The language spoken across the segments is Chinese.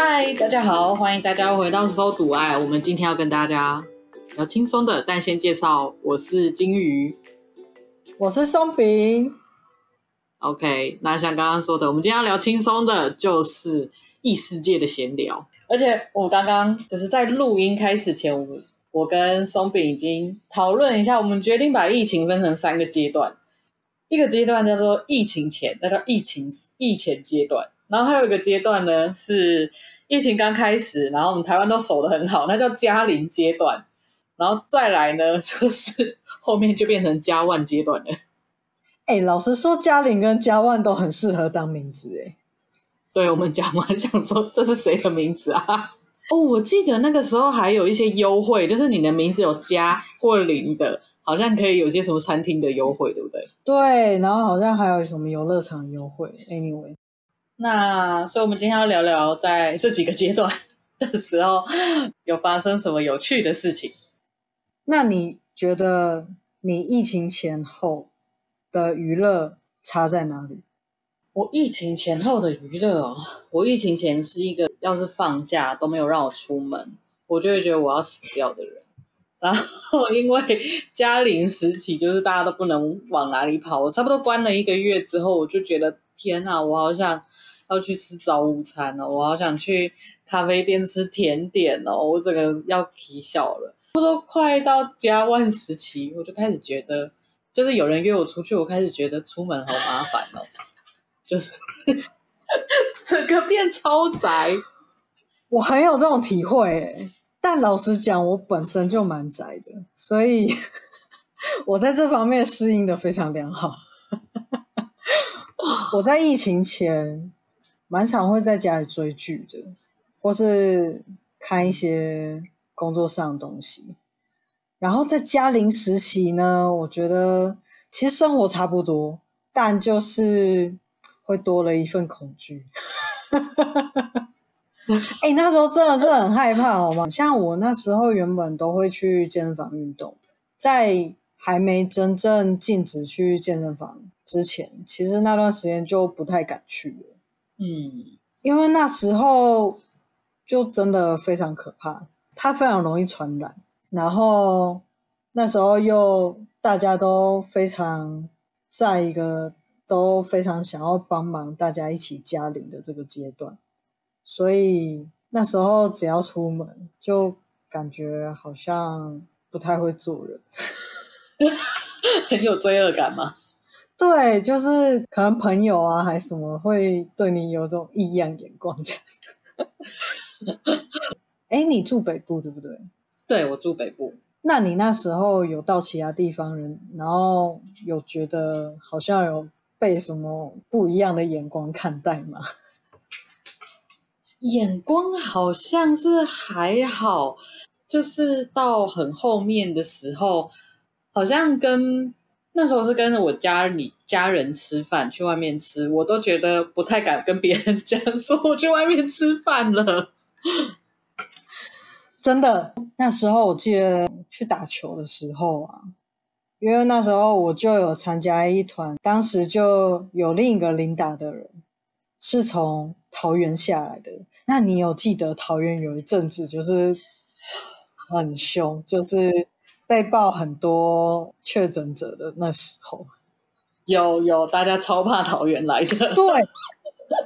嗨，大家好，欢迎大家回到 So 读爱。我们今天要跟大家聊轻松的，但先介绍，我是金鱼，我是松饼。OK，那像刚刚说的，我们今天要聊轻松的，就是异世界的闲聊。而且我刚刚就是在录音开始前，我我跟松饼已经讨论一下，我们决定把疫情分成三个阶段。一个阶段叫做疫情前，那叫疫情疫前阶段。然后还有一个阶段呢，是疫情刚开始，然后我们台湾都守得很好，那叫嘉零阶段。然后再来呢，就是后面就变成嘉万阶段了。哎，老实说，嘉零跟嘉万都很适合当名字哎。对，我们讲完想说这是谁的名字啊？哦，我记得那个时候还有一些优惠，就是你的名字有加或零的。好像可以有些什么餐厅的优惠，对不对？对，然后好像还有什么游乐场优惠。Anyway，那所以我们今天要聊聊在这几个阶段的时候有发生什么有趣的事情。那你觉得你疫情前后的娱乐差在哪里？我疫情前后的娱乐哦，我疫情前是一个要是放假都没有让我出门，我就会觉得我要死掉的人。然后因为嘉零时期，就是大家都不能往哪里跑，我差不多关了一个月之后，我就觉得天啊，我好想要去吃早午餐哦，我好想去咖啡店吃甜点哦，我整个要啼笑了。差不多快到嘉万时期，我就开始觉得，就是有人约我出去，我开始觉得出门好麻烦哦，就是 整个变超宅，我很有这种体会诶但老实讲，我本身就蛮宅的，所以 我在这方面适应的非常良好。我在疫情前蛮常会在家里追剧的，或是看一些工作上的东西。然后在嘉零时期呢，我觉得其实生活差不多，但就是会多了一份恐惧。哎、欸，那时候真的是很害怕，好吗？像我那时候原本都会去健身房运动，在还没真正禁止去健身房之前，其实那段时间就不太敢去了。嗯，因为那时候就真的非常可怕，它非常容易传染。然后那时候又大家都非常在一个都非常想要帮忙大家一起加零的这个阶段。所以那时候只要出门，就感觉好像不太会做人，很有罪恶感吗？对，就是可能朋友啊，还是什么会对你有种异样眼光这样。哎，你住北部对不对？对，我住北部。那你那时候有到其他地方人，然后有觉得好像有被什么不一样的眼光看待吗？眼光好像是还好，就是到很后面的时候，好像跟那时候是跟着我家里家人吃饭，去外面吃，我都觉得不太敢跟别人讲说我去外面吃饭了。真的，那时候我记得去打球的时候啊，因为那时候我就有参加一团，当时就有另一个零打的人。是从桃园下来的，那你有记得桃园有一阵子就是很凶，就是被爆很多确诊者的那时候，有有，大家超怕桃园来的，对，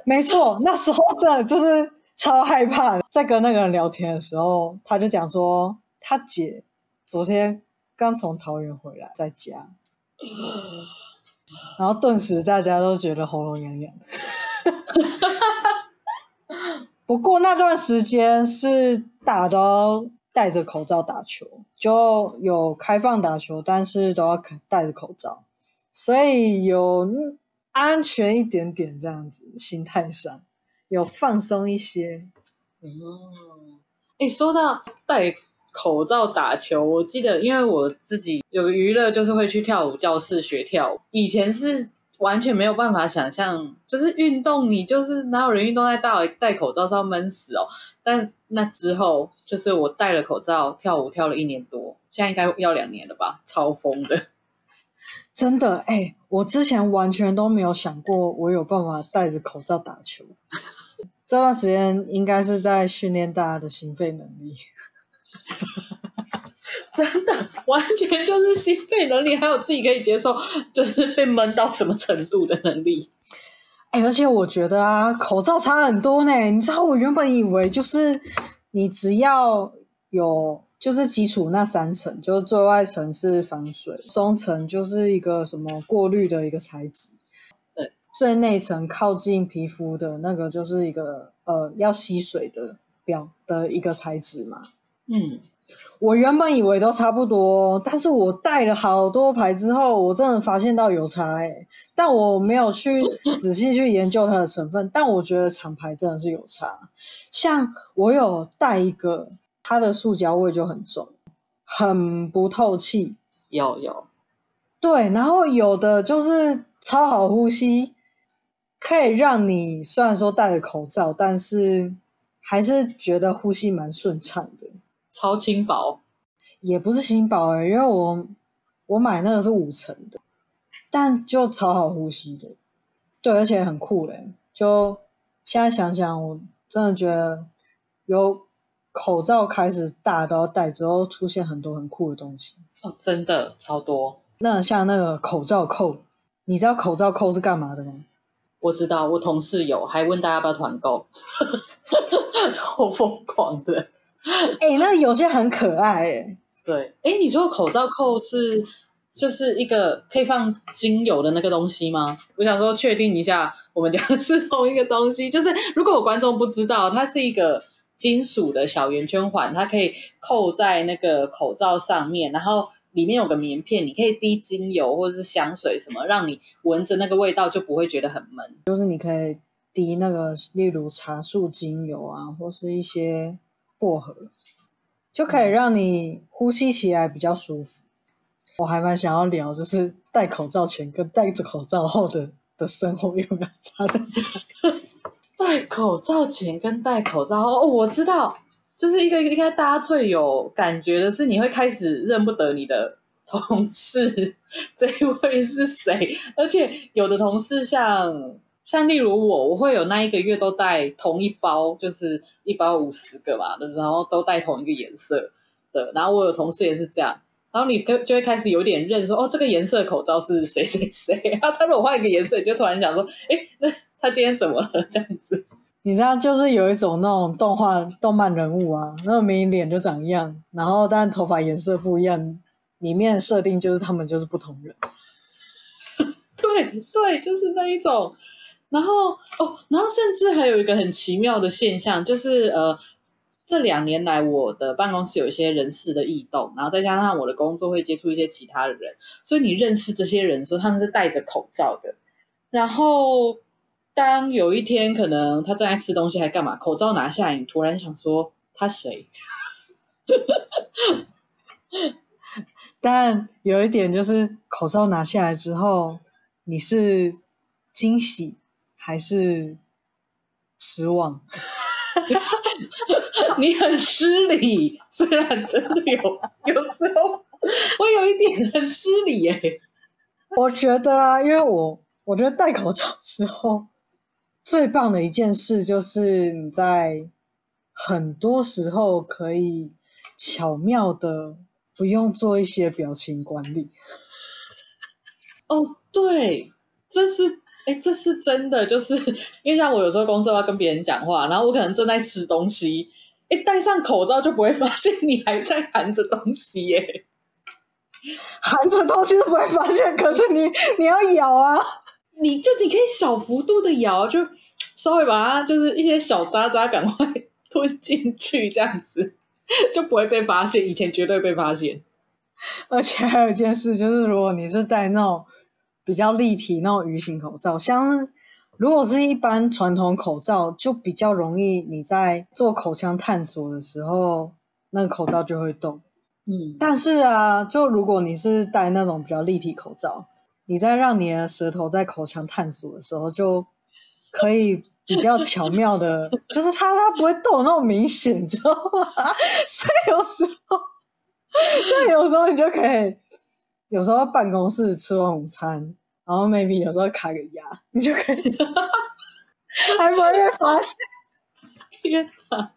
没错，那时候真的就是超害怕。在跟那个人聊天的时候，他就讲说他姐昨天刚从桃园回来，在家，然后顿时大家都觉得喉咙痒痒的。不过那段时间是大家都戴着口罩打球，就有开放打球，但是都要戴着口罩，所以有安全一点点这样子，心态上有放松一些。哦、嗯，哎，说到戴口罩打球，我记得因为我自己有娱乐，就是会去跳舞教室学跳舞，以前是。完全没有办法想象，就是运动，你就是哪有人运动在戴戴口罩是要闷死哦。但那之后，就是我戴了口罩跳舞，跳了一年多，现在应该要两年了吧，超疯的。真的哎、我之前完全都没有想过我有办法戴着口罩打球，这段时间应该是在训练大家的心肺能力。真的，完全就是心肺能力，还有自己可以接受，就是被闷到什么程度的能力。哎、欸，而且我觉得啊，口罩差很多呢。你知道，我原本以为就是你只要有，就是基础那三层，就是最外层是防水，中层就是一个什么过滤的一个材质，对，最内层靠近皮肤的那个就是一个呃要吸水的表的一个材质嘛。嗯。我原本以为都差不多，但是我戴了好多牌之后，我真的发现到有差欸。但我没有去 仔细去研究它的成分，但我觉得厂牌真的是有差。像我有戴一个，它的塑胶味就很重，很不透气。有有，对，然后有的就是超好呼吸，可以让你虽然说戴着口罩，但是还是觉得呼吸蛮顺畅的。超轻薄，也不是轻薄欸，因为我我买那个是五层的，但就超好呼吸的，对，而且很酷欸。就现在想想，我真的觉得有口罩开始大家都要戴之后，出现很多很酷的东西哦，真的超多。那像那个口罩扣，你知道口罩扣是干嘛的吗？我知道，我同事有，还问大家要不要团购，超疯狂的。哎、欸，那有些很可爱哎、欸。对，哎，你说口罩扣是就是一个可以放精油的那个东西吗？我想说确定一下，我们讲的 是同一个东西。就是如果有观众不知道，它是一个金属的小圆圈环，它可以扣在那个口罩上面，然后里面有个棉片，你可以滴精油或者是香水什么，让你闻着那个味道就不会觉得很闷。就是你可以滴那个，例如茶树精油啊，或是一些。薄荷就可以让你呼吸起来比较舒服。我还蛮想要聊，就是戴口罩前跟戴着口罩后的的生活有没有差在哪？戴口罩前跟戴口罩后，哦，我知道，就是一个应该大家最有感觉的是，你会开始认不得你的 同事，这一位是谁，而且有的同事像。像例如我，我会有那一个月都带同一包，就是一包五十个嘛，然后都带同一个颜色的。然后我有同事也是这样，然后你就就会开始有点认说，哦，这个颜色口罩是谁谁谁。然后他如果换一个颜色，你就突然想说，哎，那他今天怎么了？这样子，你知道，就是有一种那种动画、动漫人物啊，那个明明脸就长一样，然后但头发颜色不一样，里面的设定就是他们就是不同人。对对，就是那一种。然后哦，然后甚至还有一个很奇妙的现象，就是呃，这两年来我的办公室有一些人事的异动，然后再加上我的工作会接触一些其他的人，所以你认识这些人的时候，他们是戴着口罩的。然后当有一天可能他正在吃东西还干嘛，口罩拿下来，你突然想说他谁？但有一点就是口罩拿下来之后，你是惊喜。还是失望，你很失礼。虽然真的有有时候，我有一点很失礼耶。我觉得啊，因为我我觉得戴口罩之后，最棒的一件事就是你在很多时候可以巧妙的不用做一些表情管理。哦，对，这是。哎，这是真的，就是因为像我有时候工作要跟别人讲话，然后我可能正在吃东西，哎，戴上口罩就不会发现你还在含着东西耶。含着东西都不会发现，可是你你要咬啊，你就你可以小幅度的咬，就稍微把它就是一些小渣渣赶快 吞进去，这样子就不会被发现。以前绝对被发现。而且还有一件事，就是如果你是戴那种。比较立体那种鱼形口罩，像如果是一般传统口罩，就比较容易你在做口腔探索的时候，那个口罩就会动。嗯，但是啊，就如果你是戴那种比较立体口罩，你在让你的舌头在口腔探索的时候，就可以比较巧妙的，就是它它不会动那么明显，你知道吗？所以有时候，所以有时候你就可以。有时候办公室吃完午餐，然后 maybe 有时候卡个牙，你就可以还不会被发现。天哪！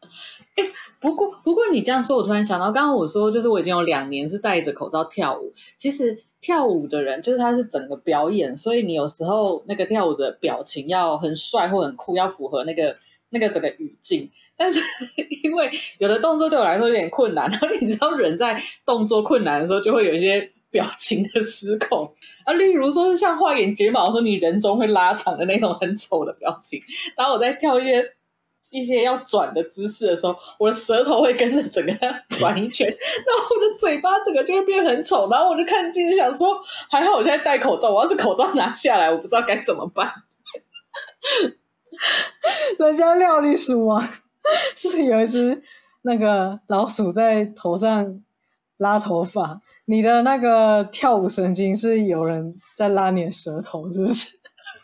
哎，不过不过你这样说，我突然想到，刚刚我说就是我已经有两年是戴着口罩跳舞。其实跳舞的人就是他是整个表演，所以你有时候那个跳舞的表情要很帅或很酷，要符合那个那个整个语境。但是 因为有的动作对我来说有点困难，然后你知道人在动作困难的时候就会有一些表情的失控啊，例如说是像画眼睫毛，说你人中会拉长的那种很丑的表情，然后我在跳一些。一些要转的姿势的时候，我的舌头会跟着整个转一圈，然后我的嘴巴整个就会变很丑，然后我就看镜子想说，还好我现在戴口罩，我要是口罩拿下来，我不知道该怎么办。人家料理鼠王 是有一只那个老鼠在头上拉头发，你的那个跳舞神经是有人在拉你的舌头，是不是？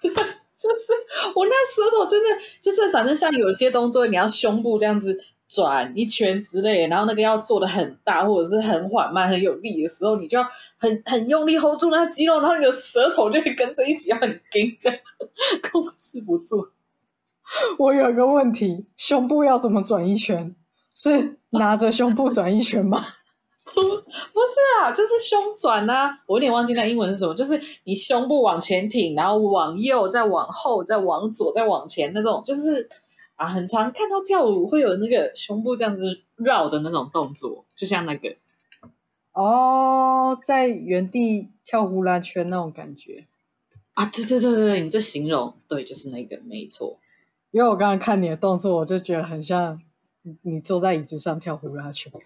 对 就是我那舌头真的就是，反正像有些动作，你要胸部这样子转一圈之类的，然后那个要做的很大或者是很缓慢很有力的时候，你就要很很用力 hold 住那肌肉，然后你的舌头就会跟着一起很紧，这样控制不住。我有一个问题，胸部要怎么转一圈？是拿着胸部转一圈吗？不 不是啊，就是胸转啊！我有点忘记那英文是什么，就是你胸部往前挺，然后往右，再往后，再往左，再往前那种，就是啊，很常看到跳舞会有那个胸部这样子绕的那种动作，就像那个哦，在原地跳呼啦圈那种感觉啊！对对对对，你这形容对，就是那个没错。因为我刚刚看你的动作，我就觉得很像你坐在椅子上跳呼啦圈。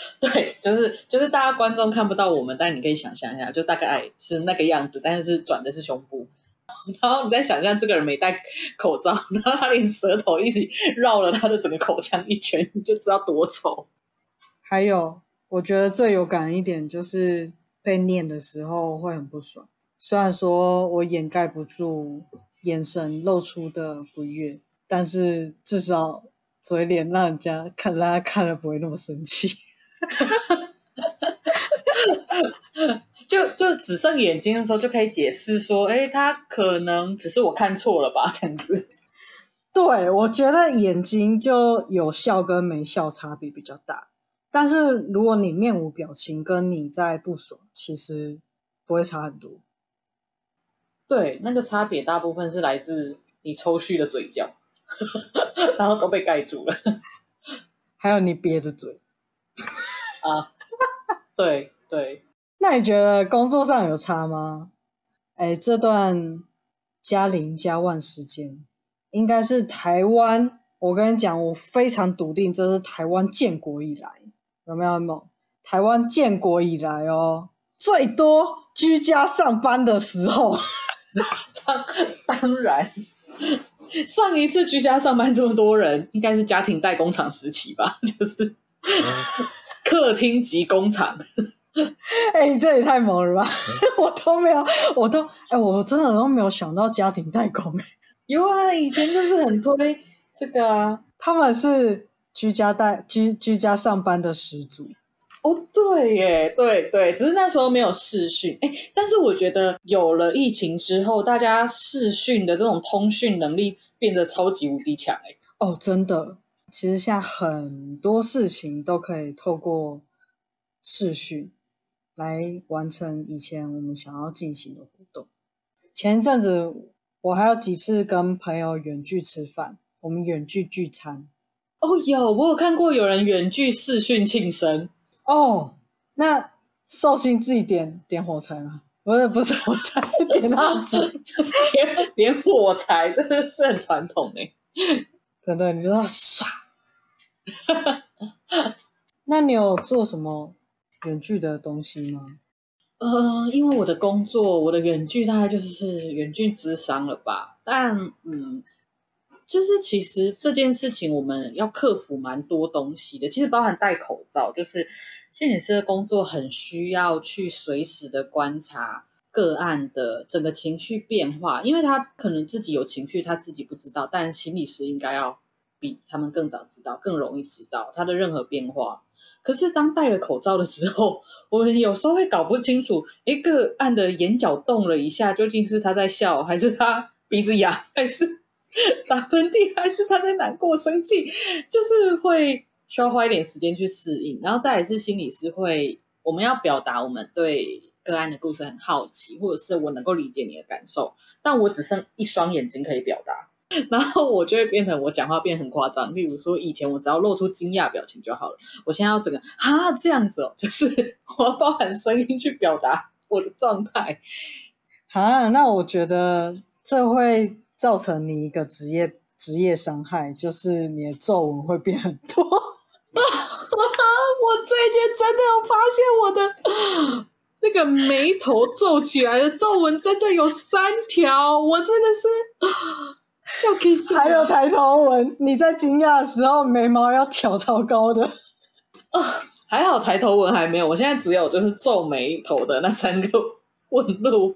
对，就是就是大家观众看不到我们，但你可以想象一下，就大概是那个样子，但是转的是胸部，然后你再想象这个人没戴口罩，然后他连舌头一起绕了他的整个口腔一圈，你就知道多丑。还有，我觉得最有感一点就是被念的时候会很不爽，虽然说我掩盖不住眼神露出的不悦，但是至少嘴脸让人家看，大家看了不会那么生气。就就只剩眼睛的时候，就可以解释说，哎，他可能只是我看错了吧，这样子。对，我觉得眼睛就有笑跟没笑差别比较大，但是如果你面无表情，跟你在不爽，其实不会差很多。对，那个差别大部分是来自你抽蓄的嘴角，然后都被盖住了，还有你憋着嘴。啊，对对，那你觉得工作上有差吗？哎，这段加零加万时间，应该是台湾。我跟你讲，我非常笃定，这是台湾建国以来有没有？有没有？台湾建国以来哦，最多居家上班的时候。当当然，上一次居家上班这么多人，应该是家庭代工厂时期吧？就是。客厅及工厂，哎、欸，这也太猛了吧！我都没有，我都哎、欸，我真的都没有想到家庭代工。有啊，以前就是很推这个啊，他们是居家代居居家上班的始祖。哦，对耶，对对，只是那时候没有视讯。哎，但是我觉得有了疫情之后，大家视讯的这种通讯能力变得超级无敌强。哎，哦，真的。其实现在很多事情都可以透过视讯来完成以前我们想要进行的活动。前一阵子我还有几次跟朋友远距吃饭，我们远距聚餐。哦，有，我有看过有人远距视讯庆生。哦，那寿星自己点点火柴吗？不是，不是火柴，点蜡烛，点点火柴，真的是很传统诶。真的，你知道耍？那你有做什么远距的东西吗？呃，因为我的工作，我的远距大概就是远距咨商了吧。但嗯，就是其实这件事情我们要克服蛮多东西的。其实包含戴口罩，就是心理师的工作很需要去随时的观察个案的整个情绪变化，因为他可能自己有情绪，他自己不知道，但心理师应该要。比他们更早知道，更容易知道他的任何变化。可是当戴了口罩的时候，我们有时候会搞不清楚，一个案的眼角动了一下，究竟是他在笑，还是他鼻子痒，还是 打喷嚏，还是他在难过、生气，就是会需要花一点时间去适应。然后再来是心理师会，我们要表达我们对个案的故事很好奇，或者是我能够理解你的感受，但我只剩一双眼睛可以表达。然后我就会变成我讲话变很夸张，例如说以前我只要露出惊讶表情就好了，我现在要整个啊这样子哦，就是我要包含声音去表达我的状态。啊，那我觉得这会造成你一个职业职业伤害，就是你的皱纹会变很多。我最近真的有发现我的那个眉头皱起来的皱纹真的有三条，我真的是。还有抬头纹，你在惊讶的时候眉毛要挑超高的。哦，还好抬头纹还没有，我现在只有就是皱眉头的那三个纹路。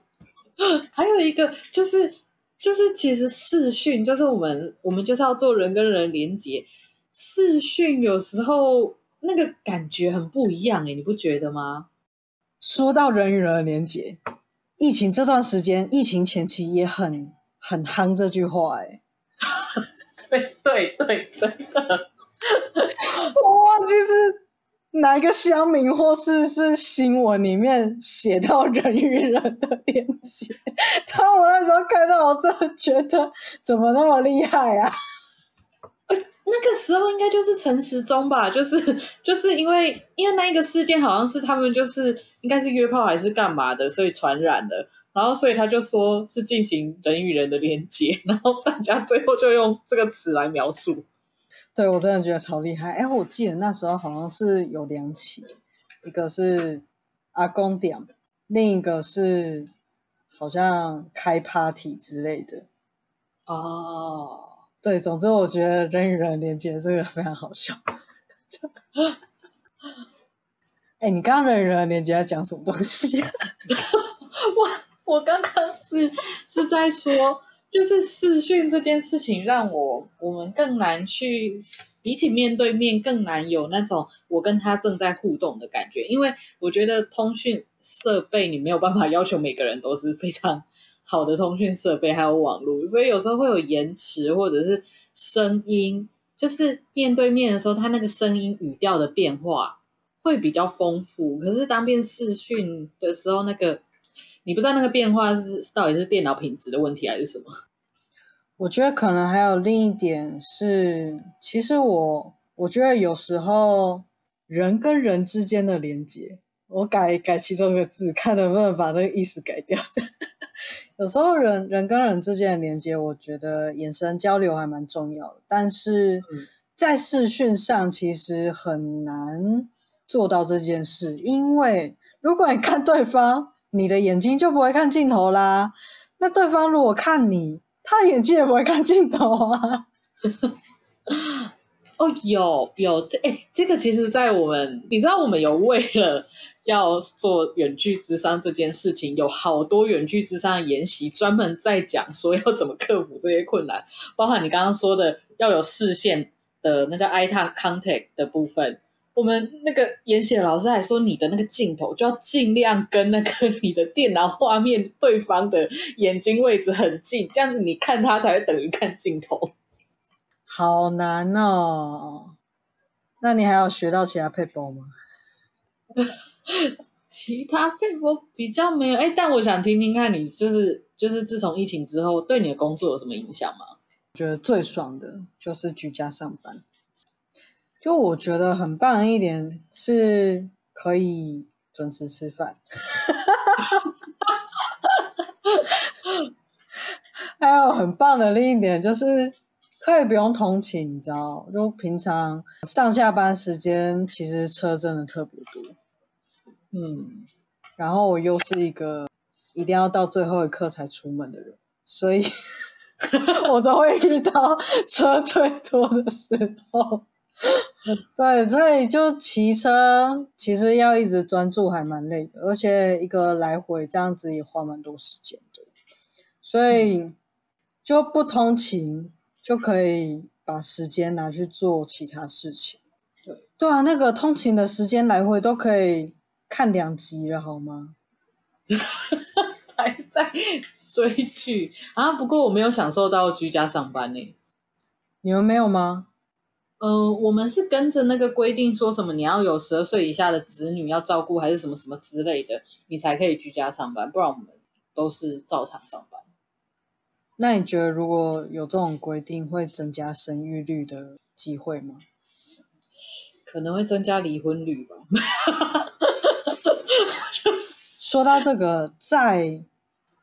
还有一个就是就是其实视讯就是我们我们就是要做人跟人连接，视讯有时候那个感觉很不一样诶，你不觉得吗？说到人与人的连接，疫情这段时间，疫情前期也很。很夯这句话 哎，对对对，真的，我忘记是哪一个乡民或是是新闻里面写到人与人的连接，当我那时候看到，我真的觉得怎么那么厉害啊！那个时候应该就是陈时中吧，就是就是因为因为那一个事件好像是他们就是应该是约炮还是干嘛的，所以传染了。然后，所以他就说是进行人与人的连接，然后大家最后就用这个词来描述。对，我真的觉得超厉害。哎，我记得那时候好像是有两起，一个是阿公点，另一个是好像开 party 之类的。哦，对，总之我觉得人与人连接这个非常好笑。哎，你刚刚人与人连接在讲什么东西？我！我刚刚是是在说，就是视讯这件事情让我我们更难去比起面对面更难有那种我跟他正在互动的感觉，因为我觉得通讯设备你没有办法要求每个人都是非常好的通讯设备还有网络，所以有时候会有延迟或者是声音，就是面对面的时候，他那个声音语调的变化会比较丰富，可是当变视讯的时候那个。你不知道那个变化是到底是电脑品质的问题还是什么？我觉得可能还有另一点是，其实我我觉得有时候人跟人之间的连接，我改改其中一个字，看能不能把那个意思改掉。有时候人人跟人之间的连接，我觉得眼神交流还蛮重要的，但是在视讯上其实很难做到这件事，因为如果你看对方。你的眼睛就不会看镜头啦，那对方如果看你，他的眼睛也不会看镜头啊。哦，有有这哎、这个其实，在我们你知道，我们有为了要做远距咨商这件事情，有好多远距咨商的研习，专门在讲说要怎么克服这些困难，包含你刚刚说的要有视线的那叫 eye contact 的部分。我们那个研习的老师还说，你的那个镜头就要尽量跟那个 你的电脑画面对方的眼睛位置很近，这样子你看他才会等于看镜头。好难哦！那你还有学到其他配方吗？其他配方比较没有哎，但我想听听看你，就是就是自从疫情之后，对你的工作有什么影响吗？我觉得最爽的就是居家上班。就我觉得很棒的一点是可以准时吃饭，还有很棒的另一点就是可以不用通勤，你知道？就平常上下班时间其实车真的特别多，嗯，然后我又是一个一定要到最后一刻才出门的人，所以 我都会遇到车最多的时候。对，所以就骑车，其实要一直专注还蛮累的，而且一个来回这样子也花蛮多时间的，所以就不通勤就可以把时间拿去做其他事情。对，对啊，那个通勤的时间来回都可以看两集了，好吗？还在追剧啊。不过我没有享受到居家上班呢、欸。你们没有吗？嗯、呃，我们是跟着那个规定，说什么你要有十二岁以下的子女要照顾，还是什么什么之类的，你才可以居家上班。不然我们都是照常上班。那你觉得如果有这种规定，会增加生育率的机会吗？可能会增加离婚率吧。就是说到这个，在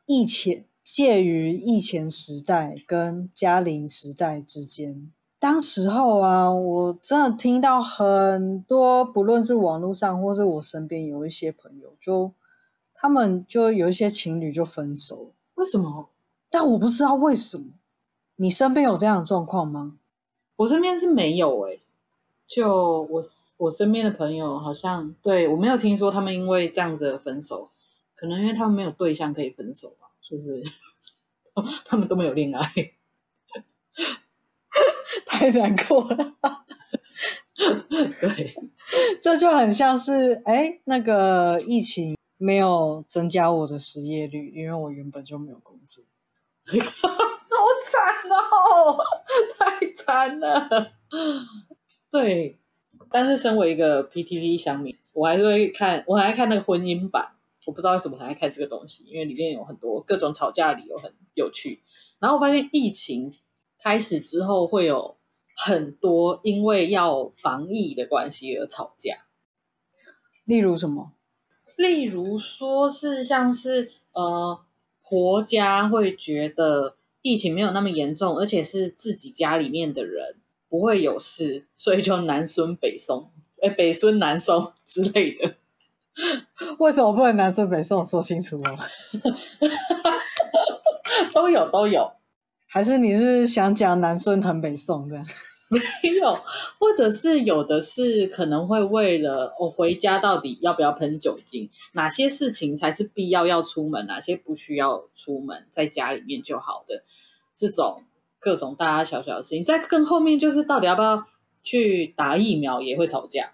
疫前介于疫前时代跟嘉龄时代之间，当时候啊，我真的听到很多，不论是网络上或是我身边有一些朋友，就他们就有一些情侣就分手。为什么？但我不知道为什么，你身边有这样的状况吗？我身边是没有诶、欸，就我我身边的朋友好像对我没有听说他们因为这样子的分手，可能因为他们没有对象可以分手吧，就是 他们都没有恋爱，太难过了。对，这就很像是哎，那个疫情没有增加我的失业率，因为我原本就没有工作。好惨哦，太惨了。对，但是身为一个 PTT 乡民，我还是会看，我还爱看那个婚姻版。我不知道为什么还爱看这个东西，因为里面有很多各种吵架理由，很有趣。然后我发现疫情开始之后，会有很多因为要防疫的关系而吵架。例如什么？例如说是像是呃。婆家会觉得疫情没有那么严重，而且是自己家里面的人不会有事，所以就南孙北送，哎，北孙南送 之类的。为什么不能南孙北送？说清楚哦。都有都有，还是你是想讲南孙很北宋这样？没有，或者是有的是可能会为了我回家到底要不要喷酒精，哪些事情才是必要要出门，哪些不需要出门，在家里面就好的这种各种大大小小的事情，在更后面就是到底要不要去打疫苗也会吵架。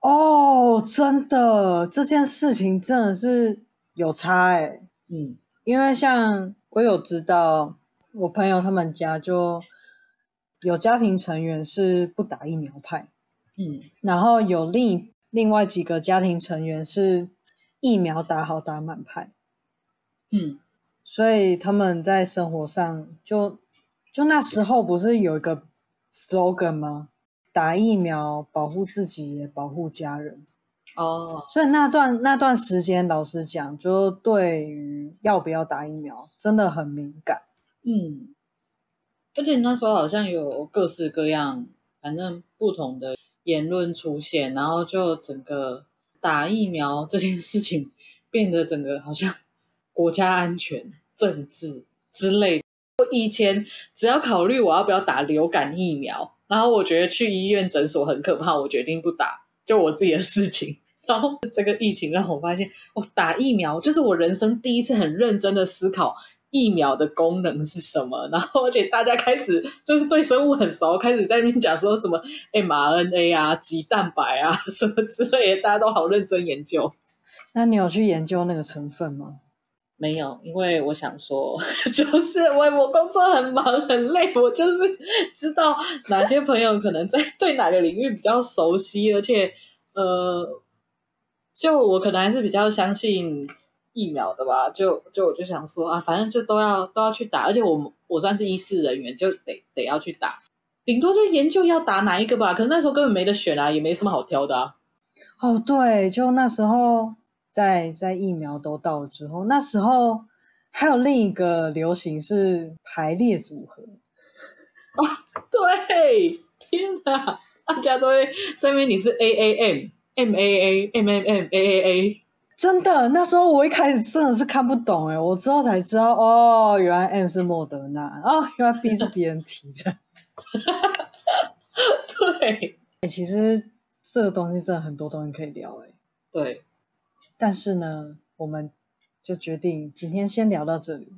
哦，真的这件事情真的是有差哎，嗯，因为像我有知道我朋友他们家就。有家庭成员是不打疫苗派，嗯，然后有另另外几个家庭成员是疫苗打好打满派，嗯，所以他们在生活上就就那时候不是有一个 slogan 吗？打疫苗保护自己也保护家人哦，所以那段那段时间老实讲，就对于要不要打疫苗真的很敏感，嗯。而且那时候好像有各式各样，反正不同的言论出现，然后就整个打疫苗这件事情变得整个好像国家安全、政治之类的。我以前只要考虑我要不要打流感疫苗，然后我觉得去医院诊所很可怕，我决定不打，就我自己的事情。然后这个疫情让我发现，哦，打疫苗就是我人生第一次很认真的思考。疫苗的功能是什么？然后，而且大家开始就是对生物很熟，开始在那边讲说什么 mRNA 啊、鸡蛋白啊 什么之类的，大家都好认真研究。那你有去研究那个成分吗？没有，因为我想说，就是我我工作很忙很累，我就是知道哪些朋友可能在对哪个领域比较熟悉，而且呃，就我可能还是比较相信。疫苗的吧，就就我就想说啊，反正就都要都要去打，而且我我算是医事人员，就得得要去打，顶多就研究要打哪一个吧。可是那时候根本没得选啊，也没什么好挑的啊。哦，对，就那时候在在疫苗都到了之后，那时候还有另一个流行是排列组合。哦，对，天哪，大家都会在那边你是 A A M M A A M M M A A A。真的，那时候我一开始真的是看不懂哎，我之后才知道哦，原来 M 是莫德纳哦，原来 B 是 BNT 这样。对，其实这个东西真的很多东西可以聊哎。对，但是呢，我们就决定今天先聊到这里。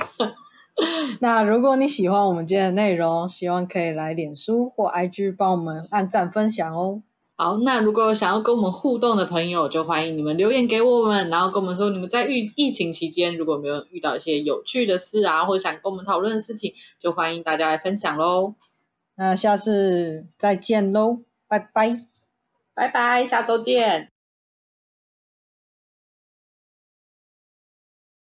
那如果你喜欢我们今天的内容，希望可以来脸书或 IG 帮我们按赞分享哦。好，那如果想要跟我们互动的朋友，就欢迎你们留言给我们，然后跟我们说你们在疫疫情期间如果没有遇到一些有趣的事啊，或者想跟我们讨论的事情，就欢迎大家来分享喽。那下次再见喽，拜拜，拜拜，下周见。